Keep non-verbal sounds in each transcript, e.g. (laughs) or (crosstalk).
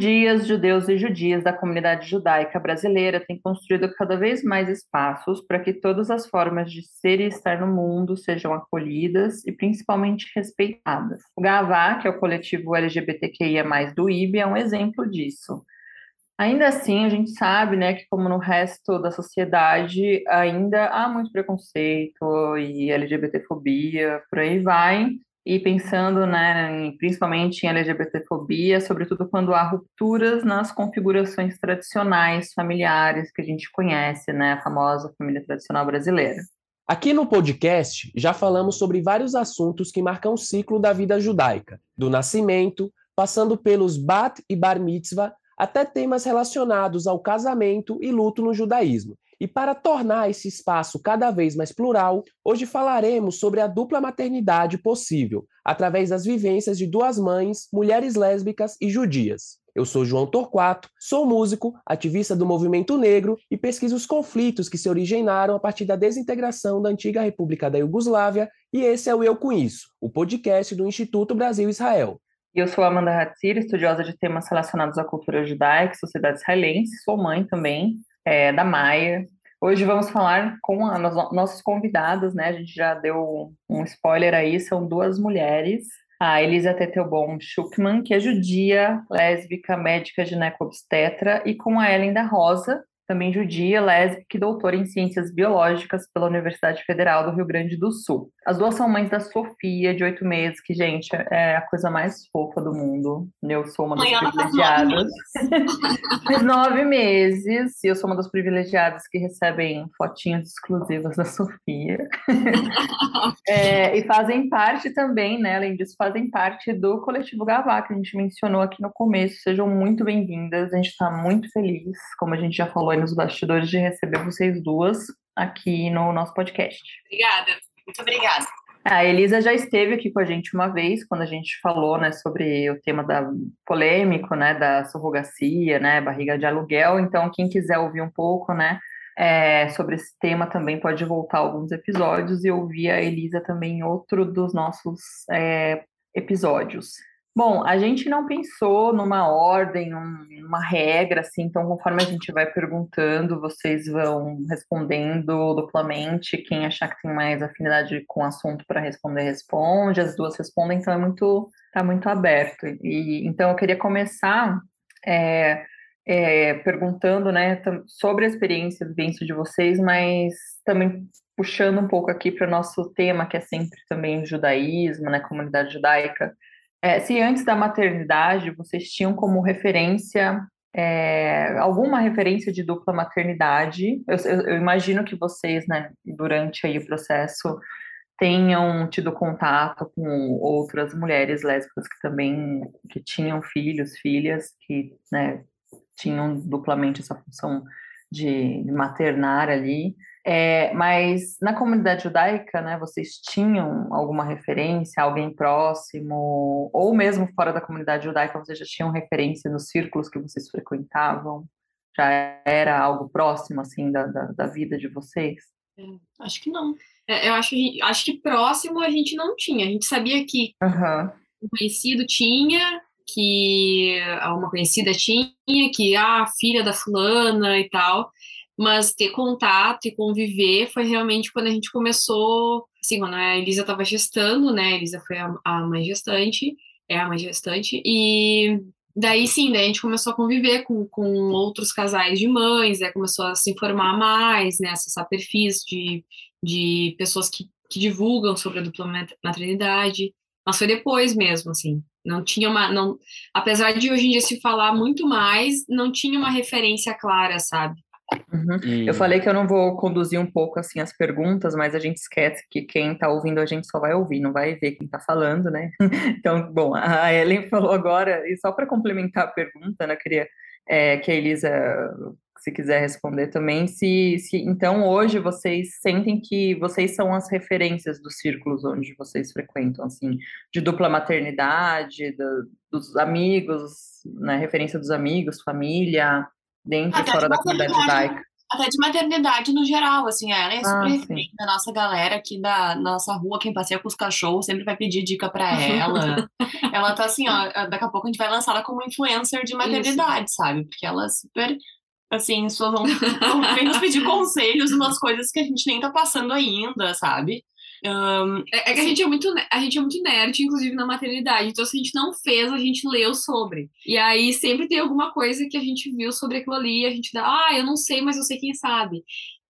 Judias, judeus e judias da comunidade judaica brasileira têm construído cada vez mais espaços para que todas as formas de ser e estar no mundo sejam acolhidas e principalmente respeitadas. O Gavá, que é o coletivo LGBTQIA+, do IB, é um exemplo disso. Ainda assim, a gente sabe, né, que como no resto da sociedade, ainda há muito preconceito e LGBTfobia, por aí vai, e pensando, né, em, principalmente em LGBTfobia, sobretudo quando há rupturas nas configurações tradicionais familiares que a gente conhece, né, a famosa família tradicional brasileira. Aqui no podcast já falamos sobre vários assuntos que marcam o ciclo da vida judaica, do nascimento, passando pelos bat e bar mitzvah, até temas relacionados ao casamento e luto no judaísmo. E para tornar esse espaço cada vez mais plural, hoje falaremos sobre a dupla maternidade possível, através das vivências de duas mães, mulheres lésbicas e judias. Eu sou João Torquato, sou músico, ativista do movimento negro e pesquiso os conflitos que se originaram a partir da desintegração da antiga República da Iugoslávia, e esse é o Eu Com Isso, o podcast do Instituto Brasil-Israel. Eu sou Amanda Hatzir, estudiosa de temas relacionados à cultura judaica e sociedade israelense, sou mãe também, é, da Maia. Hoje vamos falar com a, nossos convidados, né? A gente já deu um spoiler aí, são duas mulheres. A Elisa Tetelbaum Schuckman, que é judia, lésbica, médica gineco-obstetra, e com a Ellen da Rosa, também judia, lésbica e doutora em ciências biológicas pela Universidade Federal do Rio Grande do Sul. As duas são mães da Sofia, de oito meses, que, gente, é a coisa mais fofa do mundo. Eu sou uma das Mãe, privilegiadas. Faz nove meses, e eu sou uma das privilegiadas que recebem fotinhas exclusivas da Sofia. (laughs) é, e fazem parte também, né, além disso, fazem parte do Coletivo Gavá, que a gente mencionou aqui no começo. Sejam muito bem-vindas, a gente está muito feliz, como a gente já falou nos bastidores de receber vocês duas aqui no nosso podcast. Obrigada, muito obrigada. A Elisa já esteve aqui com a gente uma vez, quando a gente falou né, sobre o tema da polêmico, né, da surrogacia, né, barriga de aluguel. Então, quem quiser ouvir um pouco, né, é, sobre esse tema também pode voltar alguns episódios e ouvir a Elisa também em outro dos nossos é, episódios. Bom, a gente não pensou numa ordem, numa regra, assim, então conforme a gente vai perguntando, vocês vão respondendo duplamente. Quem achar que tem mais afinidade com o assunto para responder, responde. As duas respondem, então é muito, tá muito aberto. E então eu queria começar é, é, perguntando, né, sobre a experiência, a vivência de vocês, mas também puxando um pouco aqui para o nosso tema, que é sempre também o judaísmo, né, comunidade judaica. É, se antes da maternidade vocês tinham como referência é, alguma referência de dupla maternidade, eu, eu, eu, imagino que vocês, né, durante aí o processo, tenham tido contato com outras mulheres lésbicas que também que tinham filhos, filhas, que né, tinham duplamente essa função de, de maternar ali. É, mas na comunidade judaica, né, vocês tinham alguma referência, alguém próximo, ou mesmo fora da comunidade judaica, vocês já tinham referência nos círculos que vocês frequentavam? Já era algo próximo, assim, da, da, da vida de vocês? É, acho que não. É, eu acho, acho que próximo a gente não tinha. A gente sabia que uhum. um conhecido tinha, que uma conhecida tinha, que ah, a filha da fulana e tal, mas ter contato e conviver foi realmente quando a gente começou, assim, quando a Elisa estava gestando, né? A Elisa foi a, a mãe gestante, é a mãe gestante, e daí sim, daí a gente começou a conviver com, com outros casais de mães, né? começou a se informar mais, né? Acessar perfis de, de pessoas que, que divulgam sobre a dupla maternidade, mas foi depois mesmo, assim. Não tinha uma. Não, apesar de hoje em dia se falar muito mais, não tinha uma referência clara, sabe? Uhum. E... Eu falei que eu não vou conduzir um pouco assim as perguntas, mas a gente esquece que quem está ouvindo a gente só vai ouvir, não vai ver quem está falando, né? (laughs) Então, bom, a Ellen falou agora, e só para complementar a pergunta, né, queria é, que a Elisa, se quiser responder também, se, se então hoje vocês sentem que vocês são as referências dos círculos onde vocês frequentam, assim, de dupla maternidade, do, dos amigos, né, referência dos amigos, família, dentro e fora da comunidade judaica. Até de maternidade no geral, assim, ela é super ah, referente da nossa galera aqui da nossa rua, quem passeia com os cachorros sempre vai pedir dica para ela. (laughs) ela tá assim, ó, daqui a pouco a gente vai lançar ela como influencer de maternidade, Isso. sabe? Porque ela é super assim, só vão, vão nos pedir conselhos umas coisas que a gente nem tá passando ainda, sabe? Um, é, é, que a gente é muito a gente é muito nerd, inclusive na maternidade. Então, se a gente não fez, a gente leu sobre. E aí sempre tem alguma coisa que a gente viu sobre aquilo ali, a gente dá, ah, eu não sei, mas eu sei quem sabe.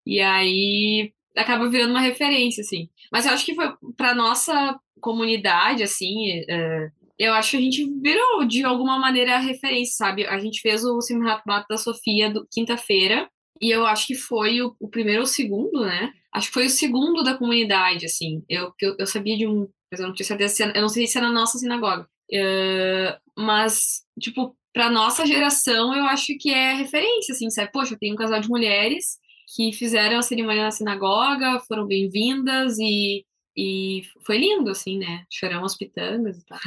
E aí acaba virando uma referência, assim. Mas eu acho que foi para nossa comunidade, assim, uh, eu acho que a gente virou de alguma maneira referência, sabe? A gente fez o Simulato da Sofia quinta-feira, e eu acho que foi o, o primeiro ou o segundo, né? Acho que foi o segundo da comunidade, assim. Eu, eu, eu sabia de um, mas eu não tinha certeza se eu não sei se era na nossa sinagoga. Uh, mas, tipo, pra nossa geração, eu acho que é referência, assim, sabe? Poxa, tem um casal de mulheres que fizeram a cerimônia na sinagoga, foram bem-vindas e, e foi lindo, assim, né? Choramos pitangas e tal.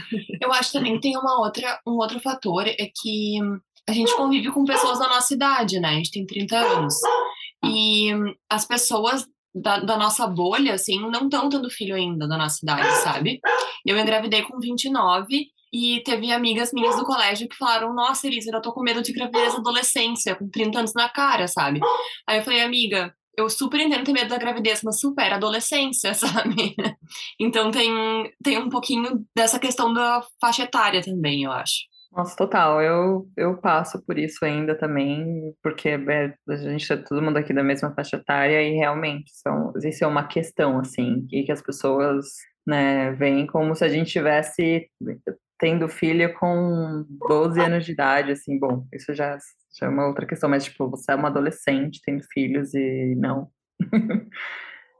Eu acho também que tem uma outra, um outro fator, é que a gente convive com pessoas da nossa idade, né? A gente tem 30 anos. E as pessoas da, da, nossa bolha, assim, não estão tendo filho ainda da nossa idade, sabe? Eu engravidei com 29 e teve amigas minhas do colégio que falaram: Nossa, Elisa, eu tô com medo de gravidez adolescência, com 30 anos na cara, sabe? Aí eu falei, amiga. Eu super entendo ter medo da gravidez, mas supera a adolescência, (laughs) sabe? Então tem, tem um pouquinho dessa questão da faixa etária também, eu acho. Nossa, total. Eu, eu passo por isso ainda também, porque é, a gente é todo mundo aqui da mesma faixa etária e realmente são, isso é uma questão, assim, que, que as pessoas né, veem como se a gente tivesse tendo filho com 12 anos de idade, assim, bom, isso já, já é uma outra questão, mas, tipo, você é uma adolescente tendo filhos e não.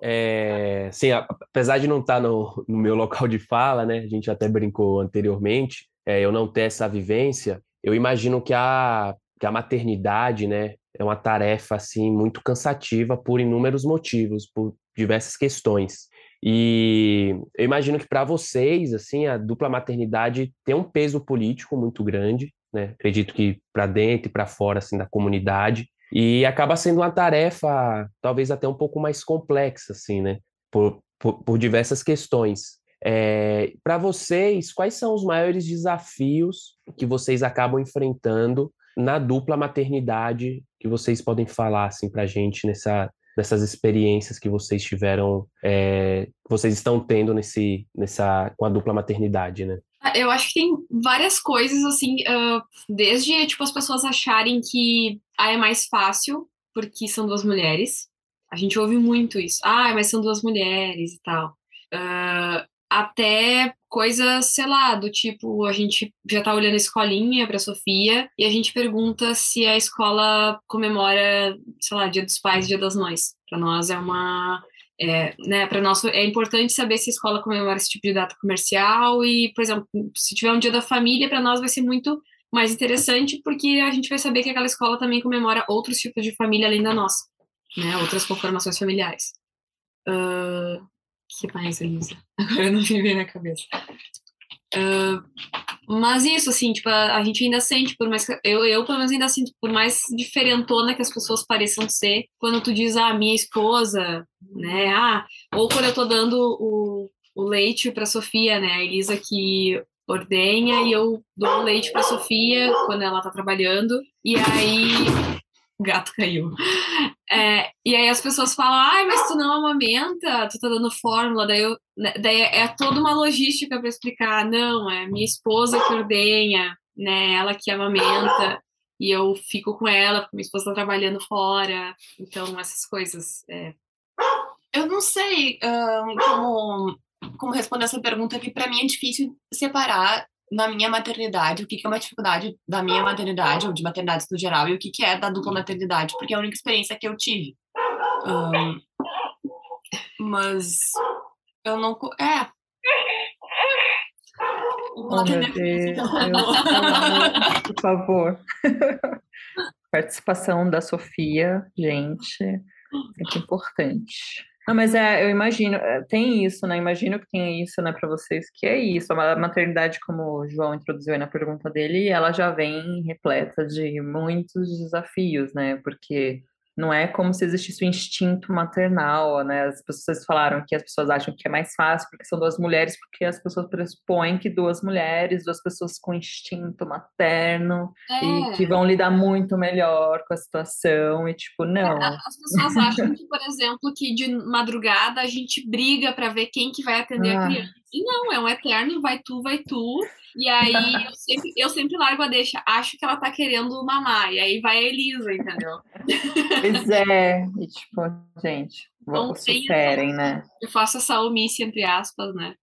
É, sim, apesar de não estar no, no meu local de fala, né, a gente até brincou anteriormente, é, eu não ter essa vivência, eu imagino que a, que a maternidade, né, é uma tarefa assim muito cansativa por inúmeros motivos, por diversas questões. E eu imagino que para vocês, assim, a dupla maternidade tem um peso político muito grande, né? Acredito que para dentro e para fora assim da comunidade e acaba sendo uma tarefa talvez até um pouco mais complexa, assim, né? Por, por, por diversas questões. É, Para vocês, quais são os maiores desafios que vocês acabam enfrentando na dupla maternidade que vocês podem falar assim para a gente nessa, nessas experiências que vocês tiveram, é, vocês estão tendo nesse, nessa com a dupla maternidade, né? Ah, eu acho que tem várias coisas assim, uh, desde tipo as pessoas acharem que ah, é mais fácil porque são duas mulheres. A gente ouve muito isso. Ah, mas são duas mulheres e tal. Uh, até coisas, sei lá, do tipo, a gente já tá olhando a escolinha para Sofia e a gente pergunta se a escola comemora, sei lá, Dia dos Pais, Dia das Mães. Para nós é uma é, né, para nós é importante saber se a escola comemora esse tipo de data comercial e, por exemplo, se tiver um dia da família, para nós vai ser muito mais interessante porque a gente vai saber que aquela escola também comemora outros tipos de família além da nossa, né, outras conformações familiares. Uh, que mais, Elisa? Agora não me vem na cabeça. Uh, mas isso, assim, tipo, a, a, gente ainda sente, por mais que, eu, eu pelo menos ainda sinto, por mais diferentona que as pessoas pareçam ser, quando tu diz, ah, minha esposa, né, ah, ou quando eu tô dando o, o leite pra Sofia, né, a Elisa que ordenha e eu dou o leite pra Sofia quando ela tá trabalhando, e aí o gato caiu. É, e aí as pessoas falam, ai, mas tu não amamenta, tu tá dando fórmula, daí, eu, né, daí é toda uma logística para explicar, não, é minha esposa que ordenha, né, ela que amamenta, e eu fico com ela, porque minha esposa tá trabalhando fora, então essas coisas. É. Eu não sei um, como, como responder essa pergunta, que para mim é difícil separar na minha maternidade, o que, que é uma dificuldade da minha maternidade, ou de maternidades no geral, e o que, que é da dupla maternidade, porque é a única experiência que eu tive. Um, mas eu não. É. Oh, meu Deus, por favor. (laughs) Participação da Sofia, gente, muito importante. Não, mas é, eu imagino, é, tem isso, né? Imagino que tem isso, né, para vocês, que é isso. A maternidade, como o João introduziu aí na pergunta dele, ela já vem repleta de muitos desafios, né? Porque não é como se existisse o um instinto maternal, né? As pessoas falaram que as pessoas acham que é mais fácil porque são duas mulheres, porque as pessoas pressupõem que duas mulheres, duas pessoas com instinto materno é. e que vão lidar muito melhor com a situação e tipo, não. É, as pessoas acham que, por exemplo, que de madrugada a gente briga para ver quem que vai atender ah. a criança. E não, é um eterno, vai tu, vai tu. E aí eu (laughs) sempre, eu sempre largo a deixa, acho que ela tá querendo mamar. E aí vai a Elisa, entendeu? Pois é, e tipo, gente, vamos superem, né? Eu faço essa omisse, entre aspas, né?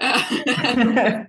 (laughs)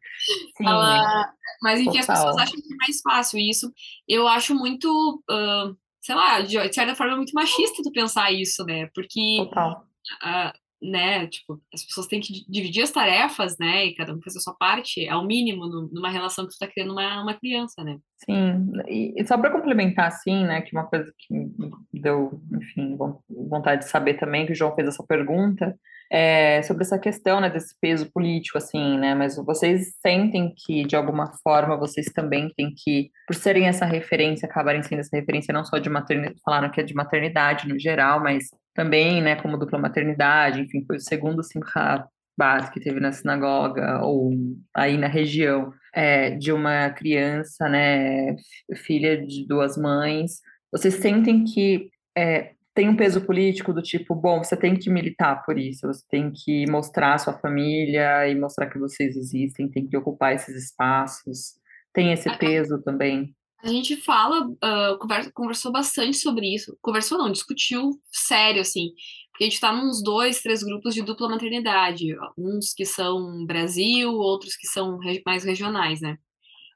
Sim, ela, mas enfim, total. as pessoas acham que é mais fácil. E isso eu acho muito, uh, sei lá, de, de certa forma, muito machista tu pensar isso, né? Porque total. Uh, né, tipo, as pessoas têm que dividir as tarefas, né, e cada um fazer a sua parte, é o mínimo numa relação que tu tá criando uma, uma criança, né. Sim, e, só para complementar, assim, né, que uma coisa que me deu, enfim, vontade de saber também, que o João fez essa pergunta, é sobre essa questão, né, desse peso político, assim, né, mas vocês sentem que, de alguma forma, vocês também têm que, por serem essa referência, acabarem sendo essa referência não só de maternidade, falaram que é de maternidade no geral, mas também, né, como dupla maternidade, enfim, foi o segundo Simchat Bat que teve na sinagoga ou aí na região é, de uma criança, né, filha de duas mães. Vocês sentem que é, tem um peso político do tipo, bom, você tem que militar por isso, você tem que mostrar a sua família e mostrar que vocês existem, tem que ocupar esses espaços. Tem esse peso também. A gente fala, uh, conversa, conversou bastante sobre isso. Conversou não, discutiu sério, assim. Porque a gente está nos dois, três grupos de dupla maternidade. Uns que são Brasil, outros que são mais regionais, né?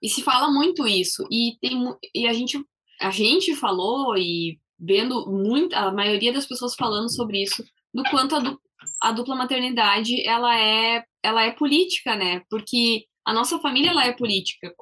E se fala muito isso. E, tem, e a, gente, a gente falou, e vendo muito, a maioria das pessoas falando sobre isso, do quanto a, du, a dupla maternidade, ela é, ela é política, né? Porque a nossa família, ela é política.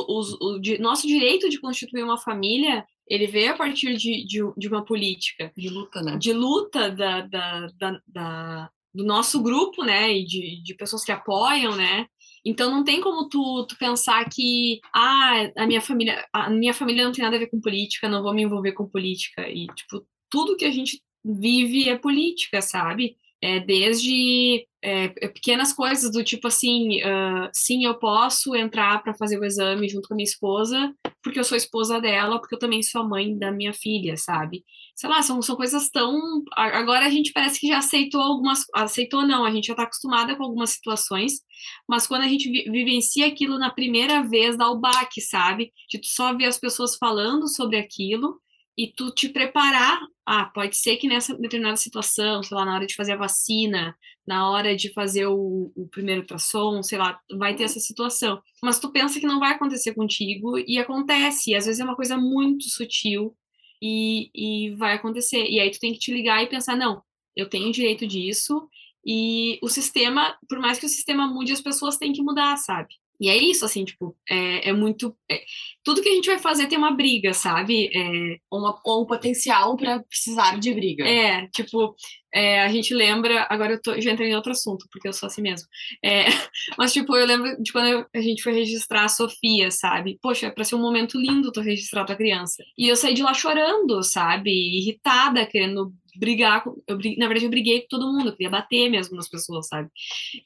Uh, o, o nosso direito de constituir uma família ele veio a partir de, de, de, uma política de luta, né? De luta da, da, da, da, do nosso grupo, né? E de, de pessoas que apoiam, né? Então não tem como tu, tu pensar que ah, a minha família, a minha família não tem nada a ver com política, não vou me envolver com política. E tipo, tudo que a gente vive é política, sabe? É desde é, é, pequenas coisas do tipo assim, uh, sim, eu posso entrar para fazer o exame junto com a minha esposa, porque eu sou esposa dela, porque eu também sou mãe da minha filha, sabe? Sei lá, são, são coisas tão. Agora a gente parece que já aceitou algumas. Aceitou não, a gente já está acostumada com algumas situações, mas quando a gente vi, vivencia aquilo na primeira vez, dá o baque, sabe? De tu só ver as pessoas falando sobre aquilo e tu te preparar. Ah, pode ser que nessa determinada situação, sei lá, na hora de fazer a vacina, na hora de fazer o, o primeiro ultrassom, sei lá, vai ter essa situação. Mas tu pensa que não vai acontecer contigo e acontece. E às vezes é uma coisa muito sutil e, e vai acontecer. E aí tu tem que te ligar e pensar, não, eu tenho direito disso. E o sistema, por mais que o sistema mude, as pessoas têm que mudar, sabe? E é isso, assim, tipo, é, é muito. É, tudo que a gente vai fazer tem uma briga, sabe? É, uma, ou um potencial para precisar de briga. É, tipo, é, a gente lembra. Agora eu tô, já entrei em outro assunto, porque eu sou assim mesmo. É, (laughs) mas, tipo, eu lembro de quando eu, a gente foi registrar a Sofia, sabe? Poxa, é pra ser um momento lindo tu registrar tua criança. E eu saí de lá chorando, sabe? Irritada, querendo brigar, eu, na verdade eu briguei com todo mundo, eu queria bater mesmo nas pessoas, sabe?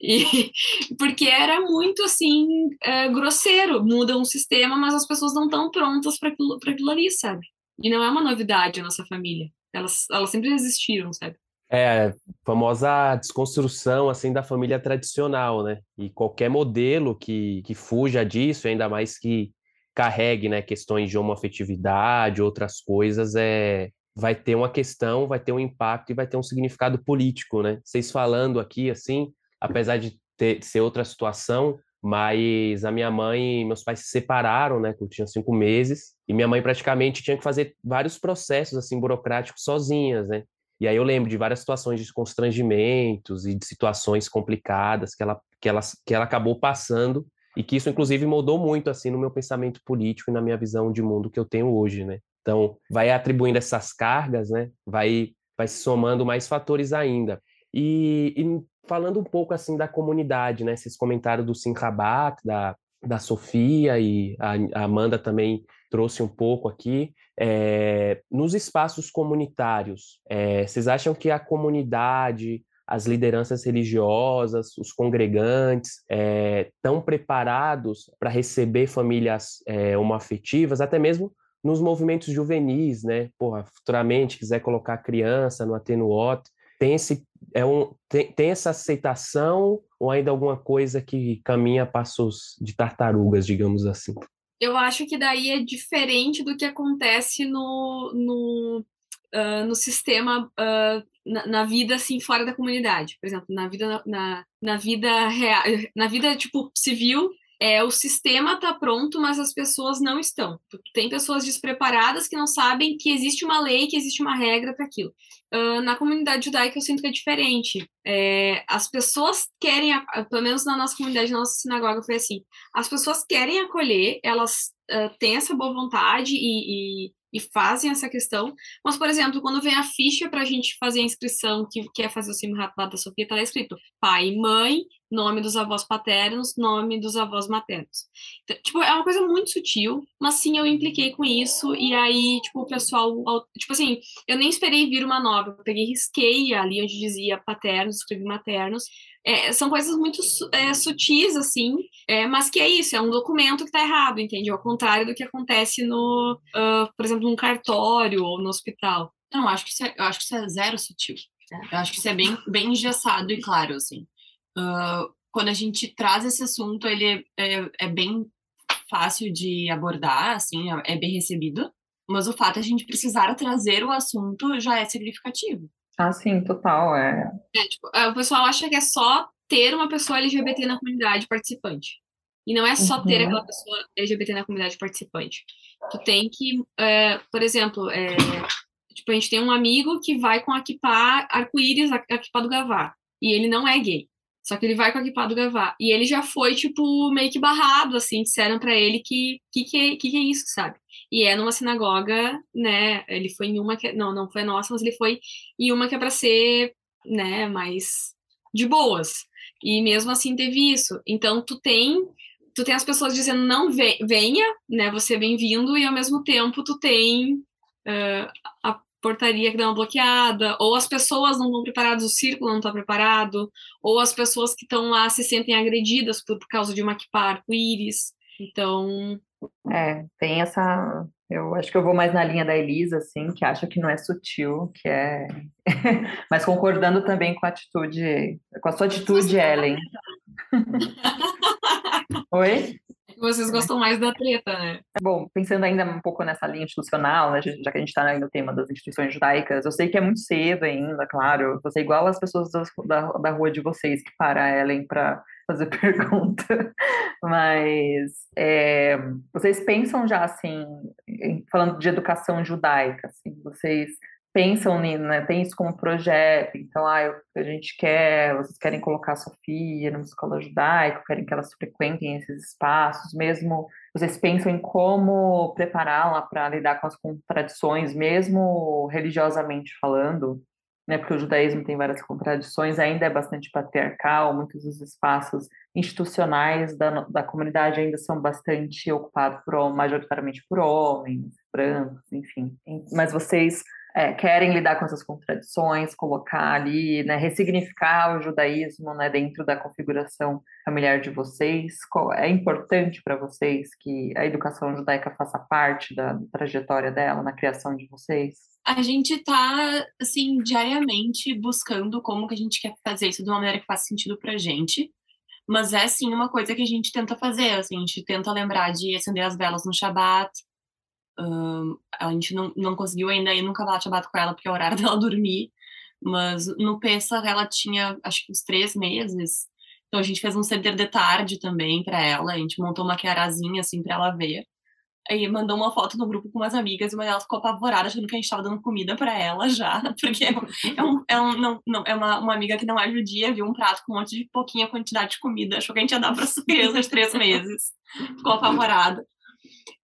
E, (laughs) porque era muito assim, é, grosseiro, muda um sistema, mas as pessoas não estão prontas para aquilo, aquilo ali, sabe? E não é uma novidade a nossa família, elas, elas sempre existiram, sabe? É, famosa desconstrução assim da família tradicional, né? E qualquer modelo que, que fuja disso, ainda mais que carregue né, questões de homoafetividade, outras coisas, é, vai ter uma questão, vai ter um impacto e vai ter um significado político, né? Vocês falando aqui, assim, apesar de ter, ser outra situação, mas a minha mãe e meus pais se separaram, né, quando eu tinha cinco meses, e minha mãe praticamente tinha que fazer vários processos, assim, burocráticos sozinhas, né? E aí eu lembro de várias situações de constrangimentos e de situações complicadas que ela, que ela, que ela acabou passando e que isso, inclusive, mudou muito, assim, no meu pensamento político e na minha visão de mundo que eu tenho hoje, né? Então, vai atribuindo essas cargas, né? Vai, vai se somando mais fatores ainda. E, e falando um pouco assim da comunidade, né? Vocês comentaram do Sinrabat, da, da Sofia e a Amanda também trouxe um pouco aqui. É, nos espaços comunitários, é, vocês acham que a comunidade, as lideranças religiosas, os congregantes estão é, preparados para receber famílias é, homoafetivas, até mesmo nos movimentos juvenis, né? Porra, futuramente quiser colocar criança no atenuote, tem esse é um tem, tem essa aceitação ou ainda alguma coisa que caminha passos de tartarugas, digamos assim? Eu acho que daí é diferente do que acontece no, no, uh, no sistema, uh, na, na, vida, assim, fora da comunidade. Por exemplo, na vida, na, na vida real, na vida, tipo, civil, é, o sistema está pronto, mas as pessoas não estão. Tem pessoas despreparadas que não sabem que existe uma lei, que existe uma regra para aquilo. Uh, na comunidade judaica eu sinto que é diferente. É, as pessoas querem, pelo menos na nossa comunidade, na nossa sinagoga foi assim, as pessoas querem acolher, elas uh, têm essa boa vontade e, e e fazem essa questão. Mas, por exemplo, quando vem a ficha para a gente fazer a inscrição, que quer fazer o Simrat lá da Sofia, tá lá escrito pai e mãe, nome dos avós paternos, nome dos avós maternos. Então, tipo, é uma coisa muito sutil, mas sim, eu impliquei com isso, e aí, tipo, o pessoal, tipo assim, eu nem esperei vir uma nova, eu peguei risquei ali onde dizia paternos, escrevi maternos, é, são coisas muito é, sutis, assim, é, mas que é isso, é um documento que está errado, entende? Ao contrário do que acontece no, uh, por exemplo, num cartório ou no hospital. Não, acho que isso é, eu acho que isso é zero sutil. Eu acho que isso é bem, bem engessado e claro, assim. Uh, quando a gente traz esse assunto, ele é, é, bem fácil de abordar, assim, é, é bem recebido, mas o fato de a gente precisar trazer o assunto já é significativo. Ah, sim, total. É. é tipo, é, o pessoal acha que é só ter uma pessoa LGBT na comunidade participante. E não é só uhum. ter aquela pessoa LGBT na comunidade participante. Tu tem que, é, por exemplo, é, tipo, a gente tem um amigo que vai com a equipar arco-íris, a equipar do Gavá. E ele não é gay. Só que ele vai com a equipar do Gavá. E ele já foi, tipo, meio que barrado, assim, disseram para ele que que, que, é, que, que é isso, sabe? E é numa sinagoga, né? Ele foi em uma que. Não, não foi nossa, mas ele foi em uma que é para ser, né, mais de boas. E mesmo assim teve isso. Então tu tem. Tu tem as pessoas dizendo não venha, né? Você é bem-vindo, e ao mesmo tempo tu tem uh, a portaria que dá uma bloqueada, ou as pessoas não estão preparadas, o círculo não está preparado, ou as pessoas que estão lá se sentem agredidas por, por causa de uma arco-íris. Então, é, tem essa. Eu acho que eu vou mais na linha da Elisa, assim, que acha que não é sutil, que é. (laughs) Mas concordando também com a atitude, com a sua atitude, Ellen. (laughs) Oi? Vocês gostam mais da treta, né? Bom, pensando ainda um pouco nessa linha institucional, né, já que a gente está no tema das instituições judaicas, eu sei que é muito cedo ainda, claro. Você é igual as pessoas da, da rua de vocês que para Ellen para fazer (laughs) pergunta, mas é, vocês pensam já assim, falando de educação judaica, assim, vocês pensam, né, tem isso como projeto, então ah, eu, a gente quer, vocês querem colocar a Sofia numa escola judaica, querem que elas frequentem esses espaços, mesmo vocês pensam em como prepará-la para lidar com as contradições, mesmo religiosamente falando, né, porque o judaísmo tem várias contradições, ainda é bastante patriarcal, muitos dos espaços institucionais da, da comunidade ainda são bastante ocupados por, majoritariamente por homens, brancos, enfim. Mas vocês é, querem lidar com essas contradições, colocar ali, né, ressignificar o judaísmo né, dentro da configuração familiar de vocês? É importante para vocês que a educação judaica faça parte da trajetória dela na criação de vocês? A gente está, assim, diariamente buscando como que a gente quer fazer isso de uma maneira que faça sentido para a gente. Mas é, sim, uma coisa que a gente tenta fazer, assim, a gente tenta lembrar de acender as velas no Shabat, A gente não, não conseguiu ainda ir nunca Kabbalat Shabbat com ela, porque é o horário (laughs) dela dormir. Mas no Pesach ela tinha, acho que uns três meses. Então a gente fez um ceder de tarde também para ela. A gente montou uma quearazinha assim para ela ver. Aí mandou uma foto no grupo com umas amigas e uma delas ficou apavorada, achando que a gente estava dando comida para ela já, (laughs) porque é, um, é, um, não, não, é uma, uma amiga que não é judia, viu um prato com um monte de pouquinha quantidade de comida, achou que a gente ia dar para as (laughs) crianças de três meses, ficou apavorada.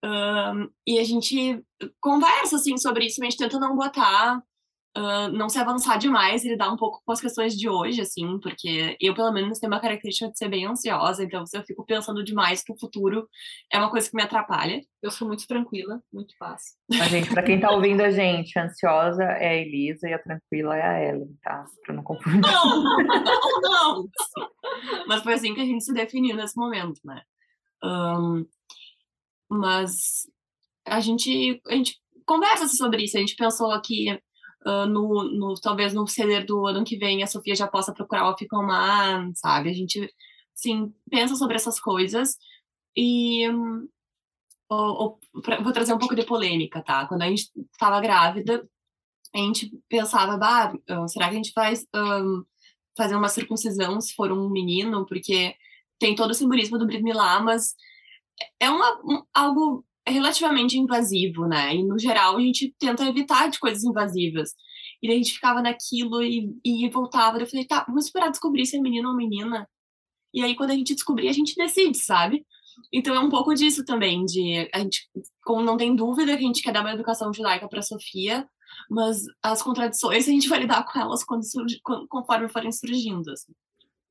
Um, e a gente conversa assim sobre isso, mas a gente tenta não botar uh, não se avançar demais e lidar um pouco com as questões de hoje, assim, porque eu, pelo menos, tenho uma característica de ser bem ansiosa, então se eu fico pensando demais que o futuro é uma coisa que me atrapalha. Eu sou muito tranquila, muito paz. A gente, pra quem tá ouvindo a gente, a ansiosa é a Elisa e a tranquila é a Ellen, tá? Pra não confundir. Não, não, (laughs) não! Mas foi assim que a gente se definiu nesse momento, né? Um, mas a gente, a gente conversa sobre isso, a gente pensou que Uh, no, no, talvez no ceder do ano que vem a Sofia já possa procurar o Ficomar, sabe? A gente, sim, pensa sobre essas coisas e um, ou, ou, pra, vou trazer um pouco de polêmica, tá? Quando a gente estava grávida, a gente pensava, bah, será que a gente faz um, fazer uma circuncisão se for um menino? Porque tem todo o simbolismo do Brit Milá, mas é uma, um, algo é relativamente invasivo, né? E no geral a gente tenta evitar de coisas invasivas. E daí a gente ficava naquilo e, e voltava. Eu falei, tá, vamos esperar descobrir se é menino ou menina. E aí quando a gente descobrir, a gente decide, sabe? Então é um pouco disso também, de a gente, como não tem dúvida que a gente quer dar uma educação judaica para Sofia, mas as contradições a gente vai lidar com elas quando surge, conforme forem surgindo. Assim.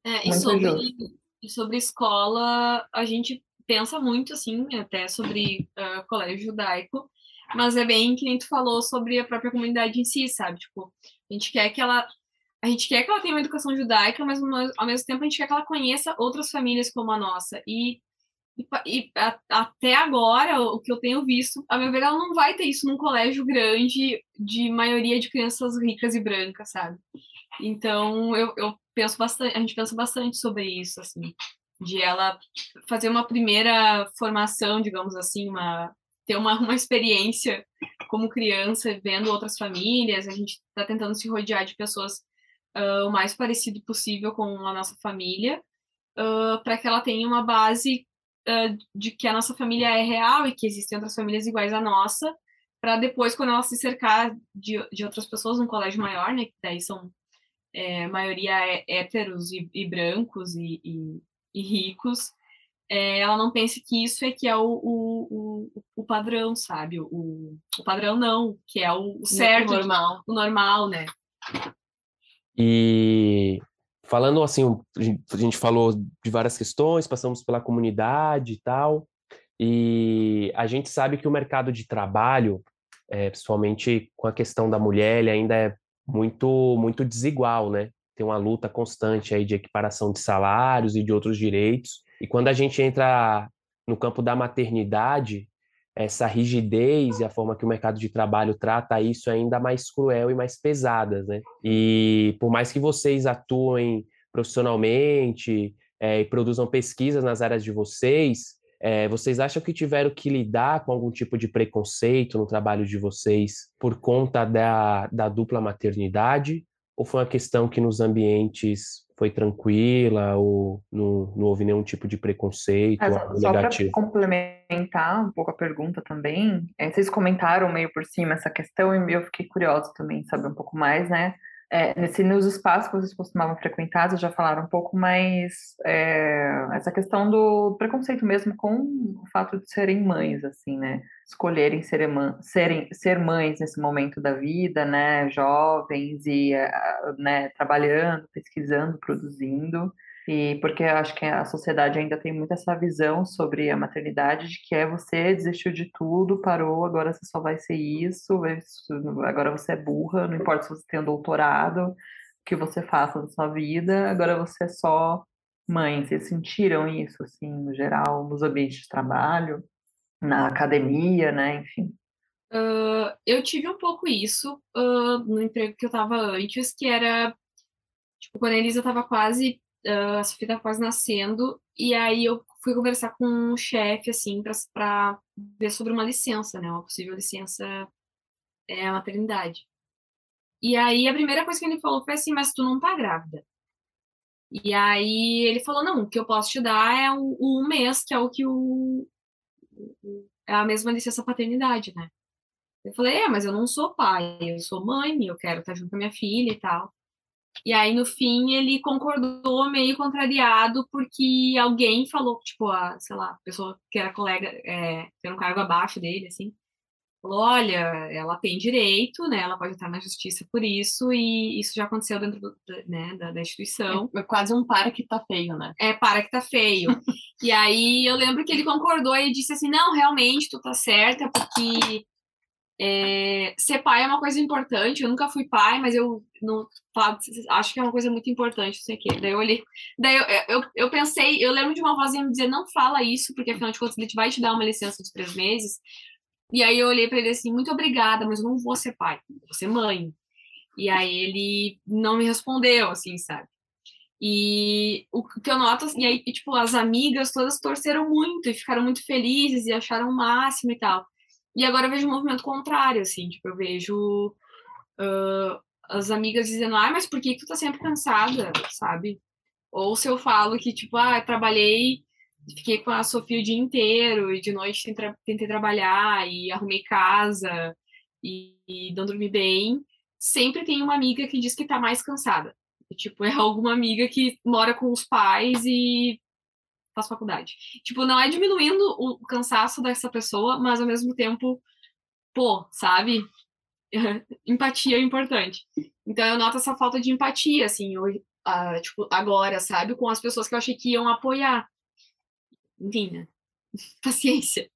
É, e sobre, e sobre escola, a gente pensa muito, assim, até sobre uh, colégio judaico, mas é bem que nem tu falou sobre a própria comunidade em si, sabe? Tipo, a gente quer que ela a gente quer que ela tenha uma educação judaica, mas ao mesmo tempo a gente quer que ela conheça outras famílias como a nossa. E, e, e a, até agora, o que eu tenho visto, a meu ver, ela não vai ter isso num colégio grande de maioria de crianças ricas e brancas, sabe? Então, eu, eu penso bastante, a gente pensa bastante sobre isso, assim de ela fazer uma primeira formação, digamos assim, uma, ter uma, uma experiência como criança, vendo outras famílias. A gente está tentando se rodear de pessoas uh, o mais parecido possível com a nossa família, uh, para que ela tenha uma base uh, de que a nossa família é real e que existem outras famílias iguais à nossa, para depois, quando ela se cercar de, de outras pessoas num colégio maior, né, que daí são é, maioria héteros e, e brancos e, e e ricos, é, ela não pense que isso é que é o, o, o, o padrão, sabe? O, o padrão não, que é o, o certo, o normal. o normal, né? E falando assim, a gente falou de várias questões, passamos pela comunidade e tal, e a gente sabe que o mercado de trabalho, é, principalmente com a questão da mulher, ele ainda é muito muito desigual, né? Tem uma luta constante aí de equiparação de salários e de outros direitos. E quando a gente entra no campo da maternidade, essa rigidez e a forma que o mercado de trabalho trata isso é ainda mais cruel e mais pesada, né? E por mais que vocês atuem profissionalmente é, e produzam pesquisas nas áreas de vocês, é, vocês acham que tiveram que lidar com algum tipo de preconceito no trabalho de vocês por conta da, da dupla maternidade? Ou foi uma questão que nos ambientes foi tranquila ou não, não houve nenhum tipo de preconceito é, só, só para complementar um pouco a pergunta também, é, vocês comentaram meio por cima essa questão e eu fiquei curiosa também saber um pouco mais, né? É, nesse, nos espaços que vocês costumavam frequentar, vocês já falaram um pouco mais é, essa questão do preconceito mesmo com o fato de serem mães, assim, né? Escolherem ser, serem, ser mães nesse momento da vida, né? Jovens e é, né, trabalhando, pesquisando, produzindo. E porque eu acho que a sociedade ainda tem muito essa visão sobre a maternidade de que é você desistiu de tudo, parou, agora você só vai ser isso, agora você é burra, não importa se você tem um doutorado, o que você faça na sua vida, agora você é só mãe. Vocês sentiram isso, assim, no geral, nos ambientes de trabalho, na academia, né, enfim? Uh, eu tive um pouco isso uh, no emprego que eu estava antes, que era, tipo, quando a Elisa estava quase a Sofia tá quase nascendo, e aí eu fui conversar com um chefe, assim, para ver sobre uma licença, né, uma possível licença é, maternidade. E aí a primeira coisa que ele falou foi assim, mas tu não tá grávida. E aí ele falou, não, o que eu posso te dar é o, o um mês, que é o que o, é a mesma licença paternidade, né? Eu falei, é, mas eu não sou pai, eu sou mãe, eu quero estar junto com a minha filha e tal. E aí, no fim, ele concordou meio contrariado, porque alguém falou, tipo, a, sei lá, a pessoa que era colega, é, que era um cargo abaixo dele, assim, falou, olha, ela tem direito, né? Ela pode estar na justiça por isso, e isso já aconteceu dentro do, né, da, da, instituição. É, é quase um para que tá feio, né? É, para que tá feio. (laughs) e aí eu lembro que ele concordou e disse assim, não, realmente, tu tá certa, porque é, ser pai é uma coisa importante. Eu nunca fui pai, mas eu não, acho que é uma coisa muito importante. Não sei o quê. Daí eu olhei, daí eu, eu, eu pensei, eu lembro de uma vozinha me dizer: não fala isso, porque afinal de contas ele vai te dar uma licença de três meses. E aí eu olhei para ele assim: muito obrigada, mas eu não vou ser pai, vou ser mãe. E aí ele não me respondeu, assim, sabe? E o que eu noto, e aí, tipo, as amigas todas torceram muito e ficaram muito felizes e acharam o máximo e tal. E agora eu vejo um movimento contrário, assim, tipo, eu vejo uh, as amigas dizendo, ah, mas por que, que tu tá sempre cansada, sabe? Ou se eu falo que, tipo, ah, trabalhei, fiquei com a Sofia o dia inteiro, e de noite tentei, trabalhar, e arrumei casa, e, e não dormi bem, sempre tem uma amiga que diz que tá mais cansada. Tipo, é alguma amiga que mora com os pais e faz faculdade. Tipo, não é diminuindo o cansaço dessa pessoa, mas ao mesmo tempo, pô, sabe? (laughs) empatia é importante. Então eu noto essa falta de empatia, assim, hoje, uh, tipo, agora, sabe? Com as pessoas que eu achei que iam apoiar. Enfim, né? (laughs) Paciência.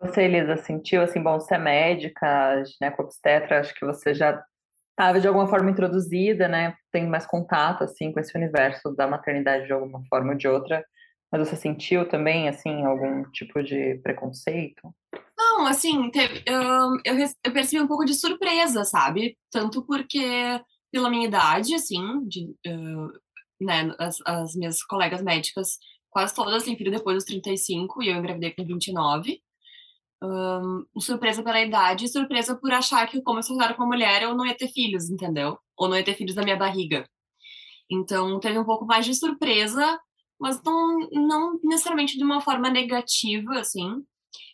Você, Elisa, sentiu, assim, bom, você é médica, ginecobstetra, acho que você já estava de alguma forma introduzida, né? Tem mais contato, assim, com esse universo da maternidade de alguma forma ou de outra. Mas você sentiu também, assim, algum tipo de preconceito? Não, assim, teve, eu, eu, eu, percebi um pouco de surpresa, sabe? Tanto porque, pela minha idade, assim, de, uh, né, as, as, minhas colegas médicas, quase todas têm filho depois dos 35, e eu engravidei com 29. Um, surpresa pela idade e surpresa por achar que, como eu sou com uma mulher, eu não ia ter filhos, entendeu? Ou não ia ter filhos na minha barriga. Então, teve um pouco mais de surpresa mas não, não necessariamente de uma forma negativa, assim.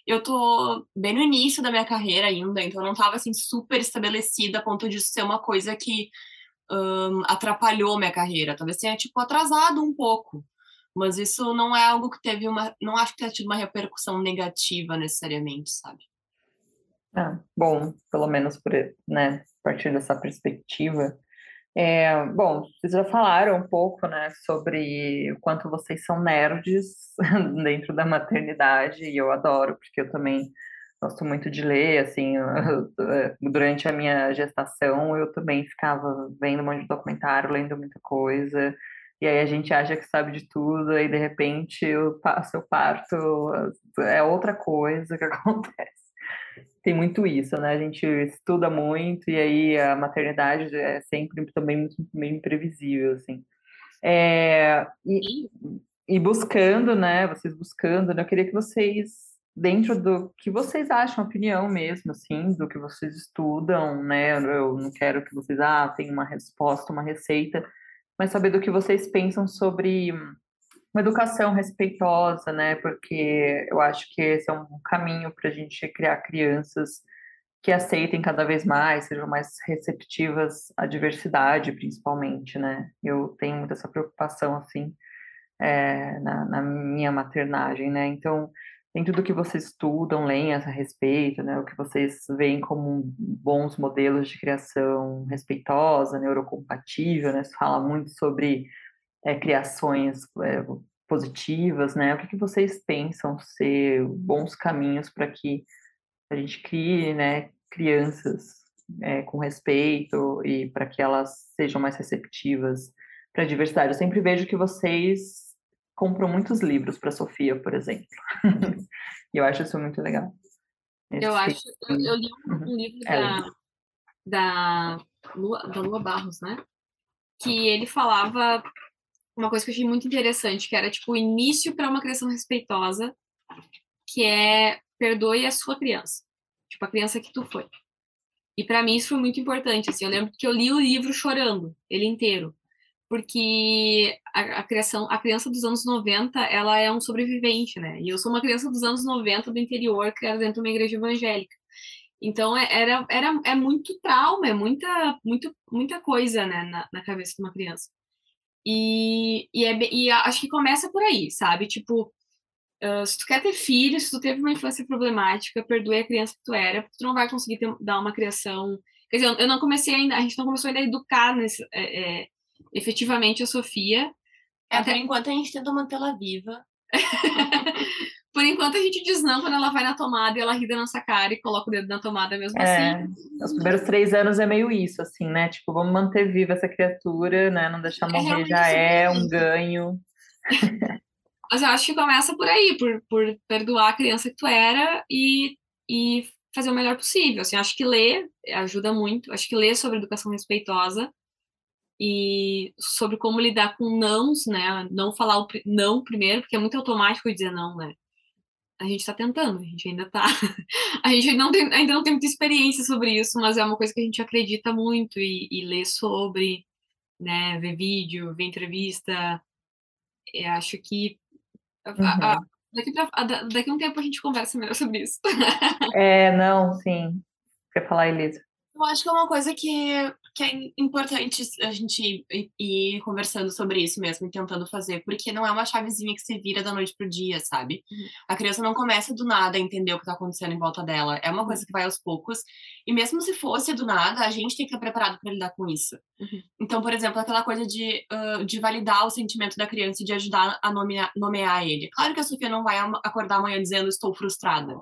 Eu tô bem no início da minha carreira ainda, então eu não tava, assim, super estabelecida a ponto de ser uma coisa que um, atrapalhou minha carreira. Talvez tenha, tipo, atrasado um pouco. Mas isso não é algo que teve uma... Não acho que tenha tido uma repercussão negativa, necessariamente, sabe? Ah, bom, pelo menos por, né, a partir dessa perspectiva, é, bom, vocês já falaram um pouco, né, sobre o quanto vocês são nerds (laughs) dentro da maternidade, e eu adoro, porque eu também gosto muito de ler, assim, (laughs) durante a minha gestação eu também ficava vendo um monte de documentário, lendo muita coisa, e aí a gente acha que sabe de tudo, e de repente o seu parto é outra coisa que (laughs) acontece tem muito isso, né? A gente estuda muito e aí a maternidade é sempre também muito meio imprevisível, assim. É, e, e, buscando, né? Vocês buscando, né? Eu queria que vocês, dentro do que vocês acham, opinião mesmo, assim, do que vocês estudam, né? Eu não quero que vocês, ah, tenham uma resposta, uma receita, mas saber do que vocês pensam sobre uma educação respeitosa, né? Porque eu acho que esse é um caminho para a gente criar crianças que aceitem cada vez mais, sejam mais receptivas à diversidade, principalmente, né? Eu tenho muita essa preocupação, assim, é, na, na, minha maternagem, né? Então, dentro do que vocês estudam, leem a respeito, né? O que vocês veem como bons modelos de criação respeitosa, neurocompatível, né? Se fala muito sobre é, criações é, positivas, né? O que, que vocês pensam ser bons caminhos para que a gente crie, né, crianças é, com respeito e para que elas sejam mais receptivas para a diversidade? Eu sempre vejo que vocês compram muitos livros para Sofia, por exemplo. (laughs) e eu acho isso muito legal. eu acho, eu, eu, li um, uhum. livro é da, da, Lua, da Lua Barros, né? Que ele falava uma coisa que eu achei muito interessante, que era tipo o início para uma criação respeitosa, que é perdoe a sua criança, tipo a criança que tu foi. E para mim isso foi muito importante, assim, eu lembro que eu li o livro chorando, ele inteiro, porque a, a, criação, a criança dos anos 90, ela é um sobrevivente, né? E eu sou uma criança dos anos 90 do interior, criada dentro de uma igreja evangélica. Então é, era, era é muito trauma, é muita, muito, muita coisa né, na, na cabeça de uma criança. E, e, é, e acho que começa por aí, sabe? Tipo, Uh, se tu quer ter filho, se tu teve uma infância problemática, perdoe a criança que tu era, porque tu não vai conseguir ter, dar uma criação. Quer dizer, eu não comecei ainda, a gente não começou ainda a educar nesse, é, é, efetivamente a Sofia. É, Até... Por enquanto a gente tenta mantê-la viva. (laughs) (laughs) por enquanto a gente diz não quando ela vai na tomada e ela ri da nossa cara e coloca o dedo na tomada mesmo é, assim. Os primeiros três anos é meio isso, assim, né? Tipo, vamos manter viva essa criatura, né? Não deixar é morrer é já é um ganho. (laughs) Mas eu acho que começa por aí, por, por perdoar a criança que tu era e, e fazer o melhor possível. Assim, acho que ler ajuda muito. Acho que ler sobre educação respeitosa e sobre como lidar com nãos, né? Não falar o não primeiro, porque é muito automático dizer não, né? A gente está tentando, a gente ainda está. (laughs) a gente não tem, ainda não tem muita experiência sobre isso, mas é uma coisa que a gente acredita muito e, e lê sobre, né? Ver vídeo, ver entrevista. Eu acho que Uhum. A, a, daqui, pra, a, daqui a um tempo a gente conversa melhor sobre isso. é, não, sim. Quer falar, Elisa? Eu acho que é uma coisa que, que é importante a gente ir, ir conversando sobre isso mesmo e tentando fazer, porque não é uma chavezinha que se vira da noite pro dia, sabe? Uhum. A criança não começa do nada a entender o que tá acontecendo em volta dela. É uma coisa uhum. que vai aos poucos. E mesmo se fosse do nada, a gente tem que estar preparado para lidar com isso. Uhum. Então, por exemplo, aquela coisa de, uh, de validar o sentimento da criança e de ajudar a nomear, nomear ele. Claro que a Sofia não vai acordar amanhã dizendo estou frustrada.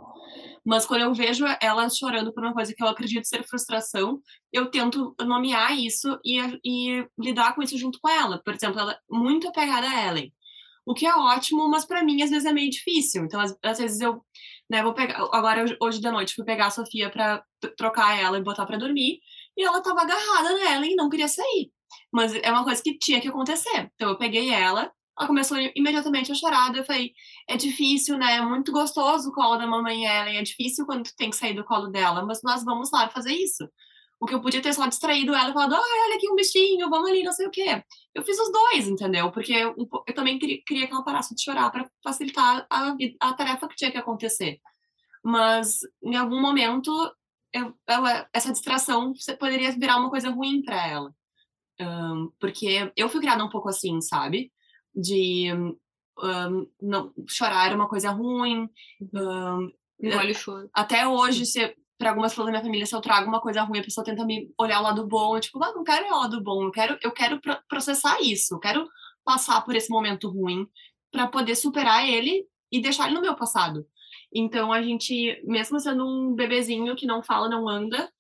Mas quando eu vejo ela chorando por uma coisa que eu acredito ser frustração, eu tento nomear isso e, e lidar com isso junto com ela. Por exemplo, ela é muito apegada a Ellen. O que é ótimo, mas para mim às vezes é meio difícil. Então, às, às vezes eu, né, vou pegar. Agora, hoje da noite, fui pegar a Sofia para trocar ela e botar para dormir. E ela tava agarrada nela e não queria sair. Mas é uma coisa que tinha que acontecer. Então, eu peguei ela, ela começou imediatamente a chorar. Eu falei: é difícil, né? É muito gostoso o colo da mamãe Ellen. É difícil quando tu tem que sair do colo dela, mas nós vamos lá fazer isso. O que eu podia ter só distraído ela e falado: ah, olha aqui um bichinho, vamos ali, não sei o quê. Eu fiz os dois, entendeu? Porque eu, eu também queria, queria que ela parasse de chorar para facilitar a, a tarefa que tinha que acontecer. Mas em algum momento, eu, essa distração poderia virar uma coisa ruim para ela. Um, porque eu fui criada um pouco assim, sabe? De um, não, chorar era uma coisa ruim. Um, Olha o choro. Até hoje, se para algumas pessoas da minha família, se eu trago uma coisa ruim, a pessoa tenta me olhar o lado bom. Eu, tipo, ah, não quero o lado bom, eu quero, eu quero processar isso, eu quero passar por esse momento ruim para poder superar ele e deixar ele no meu passado. Então, a gente, mesmo sendo um bebezinho que não fala, não anda,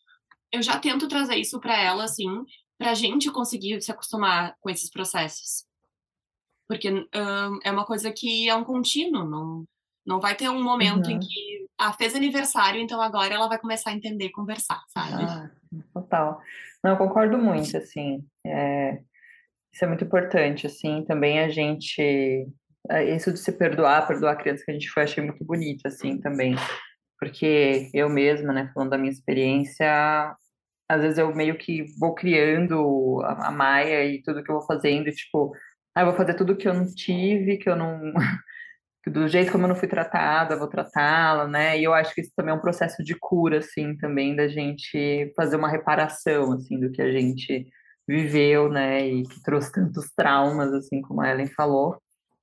eu já tento trazer isso para ela, assim, para a gente conseguir se acostumar com esses processos. Porque um, é uma coisa que é um contínuo, não, não vai ter um momento uhum. em que ah, fez aniversário, então agora ela vai começar a entender conversar, sabe? Ah, total. Não, eu concordo muito, assim. É, isso é muito importante, assim, também a gente... É, isso de se perdoar, perdoar a criança que a gente foi, achei muito bonito, assim, também. Porque eu mesma, né, falando da minha experiência, às vezes eu meio que vou criando a, a Maia e tudo que eu vou fazendo, tipo, ah, eu vou fazer tudo que eu não tive, que eu não. (laughs) do jeito como eu não fui tratada, vou tratá-la, né? E eu acho que isso também é um processo de cura, assim, também, da gente fazer uma reparação, assim, do que a gente viveu, né? E que trouxe tantos traumas, assim, como a Ellen falou.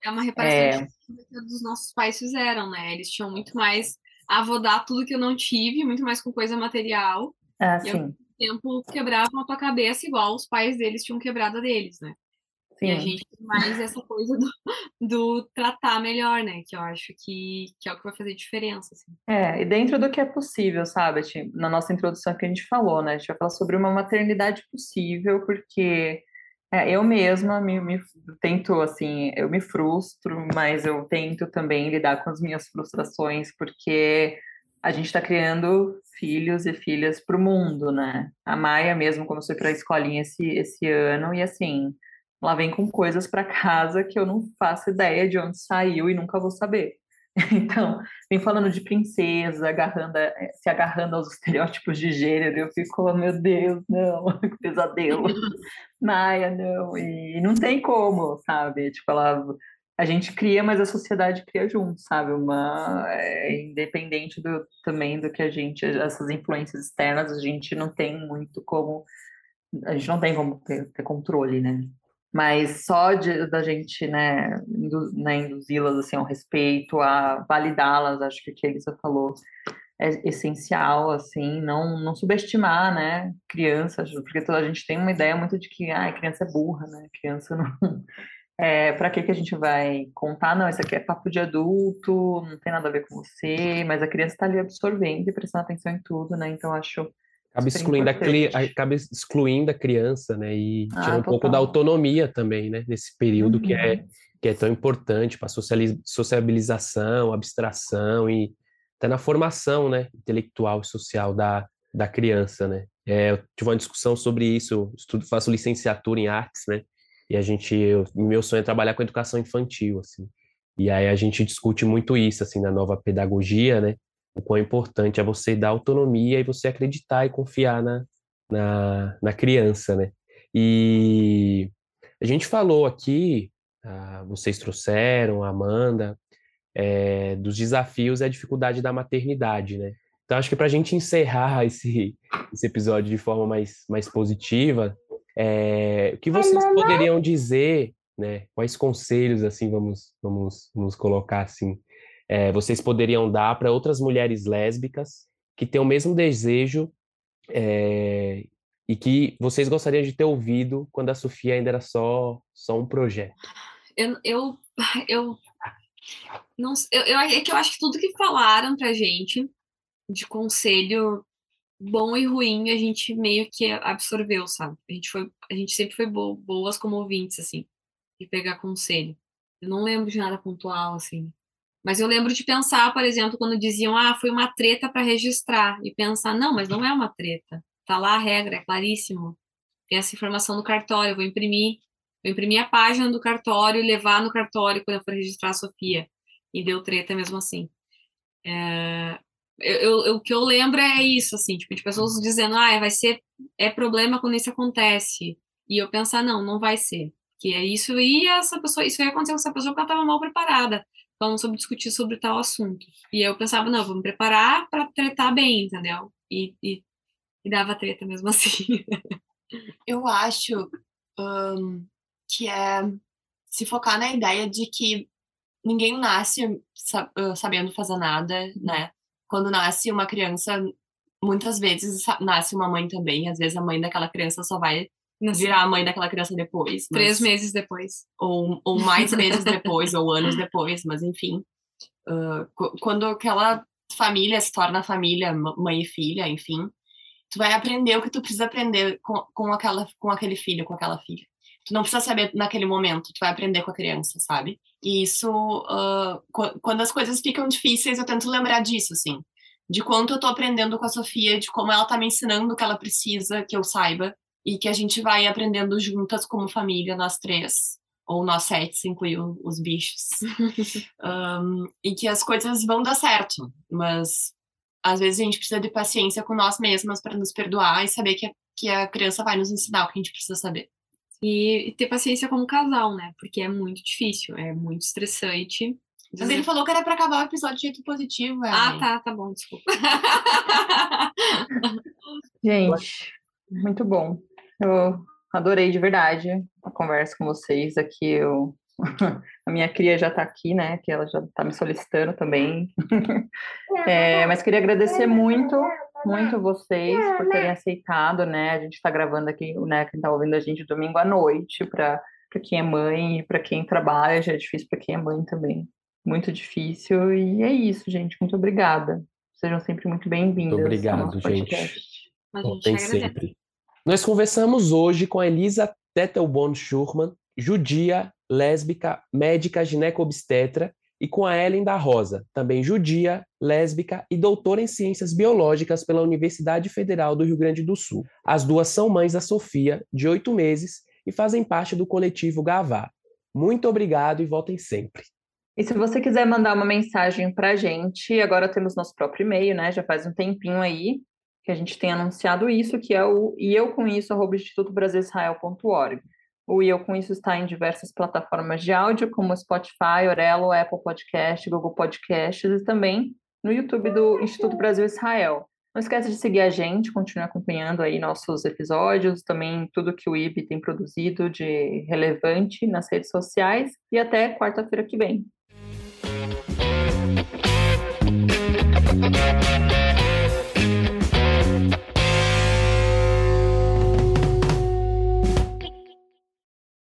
É uma reparação é... que dos nossos pais fizeram, né? Eles tinham muito mais. Ah, vou dar tudo que eu não tive, muito mais com coisa material. Ah, e sim. ao tempo quebravam a tua cabeça igual os pais deles tinham quebrado a deles, né? E a gente tem mais essa coisa do, (laughs) do, tratar melhor, né? Que eu acho que, que é o que vai fazer diferença. Assim. É, e dentro do que é possível, sabe? Na nossa introdução que a gente falou, né? A gente vai falar sobre uma maternidade possível, porque é, eu mesma me, me, tento, assim, eu me frustro, mas eu tento também lidar com as minhas frustrações, porque a gente está criando filhos e filhas para o mundo, né? A Maia mesmo começou para a escolinha esse, esse ano, e assim ela vem com coisas para casa que eu não faço ideia de onde saiu e nunca vou saber. (laughs) Então, vem falando de princesa, agarrando, eh, se agarrando aos estereótipos de gênero, eu fico, oh, meu Deus, não, (laughs) que pesadelo. (laughs) Maia, não, e não tem como, sabe? Tipo, ela, a gente cria, mas a sociedade cria junto, sabe? Uma, é, independente do, também do que a gente, essas influências externas, a gente não tem muito como, a gente não tem como ter, ter controle, né? Mas só de, da gente, né, né, induzi-las assim, ao respeito, a validá-las, acho que o que a Elisa falou é essencial, assim, não, não subestimar, né, crianças, porque toda a gente tem uma ideia muito de que, ah, criança é burra, né, criança não... (laughs) É, para que, que a gente vai contar? Não, isso aqui é papo de adulto, não tem nada a ver com você, mas a criança está ali absorvendo e prestando atenção em tudo, né, então acho acaba excluindo a, acaba excluindo a criança, né? E ah, tira um pouco da autonomia também, né? Nesse período uhum. que, é, uhum. que é tão importante para sociabilização, abstração e até na formação, né? Intelectual e social da, da criança, né? É, eu tive uma discussão sobre isso, estudo, faço licenciatura em artes, né? E a gente, eu, meu sonho é trabalhar com educação infantil, assim. E aí a gente discute muito isso, assim, na nova pedagogia, né? O quão importante é você dar autonomia e você acreditar e confiar na, na, na criança, né? E a gente falou aqui, ah, vocês trouxeram, a Amanda, é, dos desafios e a dificuldade da maternidade, né? Então, acho que para a gente encerrar (laughs) esse, esse episódio de forma mais, mais positiva, é, o que vocês poderiam dizer, né? Quais conselhos, assim, vamos, vamos, vamos colocar assim, é, vocês poderiam dar para outras mulheres lésbicas que têm o mesmo desejo é, e que vocês gostariam de ter ouvido quando a Sofia ainda era só, só um projeto? Eu, eu, eu, não, eu, eu, é que eu acho que tudo que falaram para gente de conselho bom e ruim a gente meio que absorveu, sabe? A gente foi, a gente sempre foi bo, boas como ouvintes assim, de pegar conselho. Eu não lembro de nada pontual assim. Mas eu lembro de pensar, por exemplo, quando diziam, ah, foi uma treta para registrar, e pensar, não, mas não é uma treta. Tá lá a regra, é claríssimo. Tem essa informação no cartório, eu vou imprimir, vou imprimir a página do cartório e levar no cartório quando eu for registrar a Sofia. E deu treta mesmo assim. É, eu, eu, o que eu lembro é isso, assim, tipo, de pessoas dizendo, ah, vai ser, é problema quando isso acontece. E eu pensar, não, não vai ser. Que é isso, e essa pessoa, isso ia acontecer com essa pessoa porque ela estava mal preparada falando sobre discutir sobre tal assunto. E eu pensava, não, me preparar para tretar bem, entendeu? E, e, e, dava treta mesmo (laughs) assim. eu acho um, que é se focar na ideia de que ninguém nasce sabendo fazer nada, né? Quando nasce uma criança, muitas vezes nasce uma mãe também, às vezes a mãe daquela criança só vai virar a mãe daquela criança depois. Mas... Três meses depois. Ou, ou mais meses depois, ou anos depois, mas enfim. Uh, quando aquela família se torna família, mãe e filha, enfim, tu vai aprender o que tu precisa aprender com, com, aquela, com aquele filho, com aquela filha. Tu não precisa saber naquele momento, tu vai aprender com a criança, sabe? E isso, uh, quando as coisas ficam difíceis, eu tento lembrar disso, assim. De quanto eu tô aprendendo com a Sofia, de como ela tá me ensinando o que ela precisa que eu saiba e que a gente vai aprendendo juntas como família, nós três, ou nós sete, se incluir os bichos, (laughs) um, e que as coisas vão dar certo, mas às vezes a gente precisa de paciência com nós mesmas para nos perdoar e saber que a, que a criança vai nos ensinar o que a gente precisa saber. E, e ter paciência como casal, né? Porque é muito difícil, é muito estressante. Mas ele falou que era para acabar o episódio de jeito positivo, Ah, tá, tá bom, desculpa. (laughs) (laughs) gente, muito bom. Eu adorei de verdade a conversa com vocês aqui. Eu... (laughs) a minha cria já está aqui, né? Que ela já está me solicitando também. (laughs) é, mas queria agradecer muito, muito vocês por terem aceitado, né? A gente está gravando aqui, né? Quem está ouvindo a gente domingo à noite para para quem é mãe e para quem trabalha, já é difícil para quem é mãe também. Muito difícil. E é isso, gente. Muito obrigada. Sejam sempre muito bem-vindos. Obrigado, gente. Tem sempre. Nós conversamos hoje com a Elisa Tettelborn Schurman, judia, lésbica, médica gineco-obstetra, e com a Ellen da Rosa, também judia, lésbica e doutora em ciências biológicas pela Universidade Federal do Rio Grande do Sul. As duas são mães da Sofia, de oito meses, e fazem parte do coletivo Gavá. Muito obrigado e voltem sempre. E se você quiser mandar uma mensagem para a gente, agora temos nosso próprio e-mail, né? Já faz um tempinho aí, que a gente tem anunciado isso, que é o e eu com isso, arroba institutobrasilisrael.org. O Eu Com Isso está em diversas plataformas de áudio, como Spotify, Orelo, Apple Podcast, Google Podcasts e também no YouTube do Instituto Brasil Israel. Não esquece de seguir a gente, continuar acompanhando aí nossos episódios, também tudo que o IB tem produzido de relevante nas redes sociais. E até quarta-feira que vem.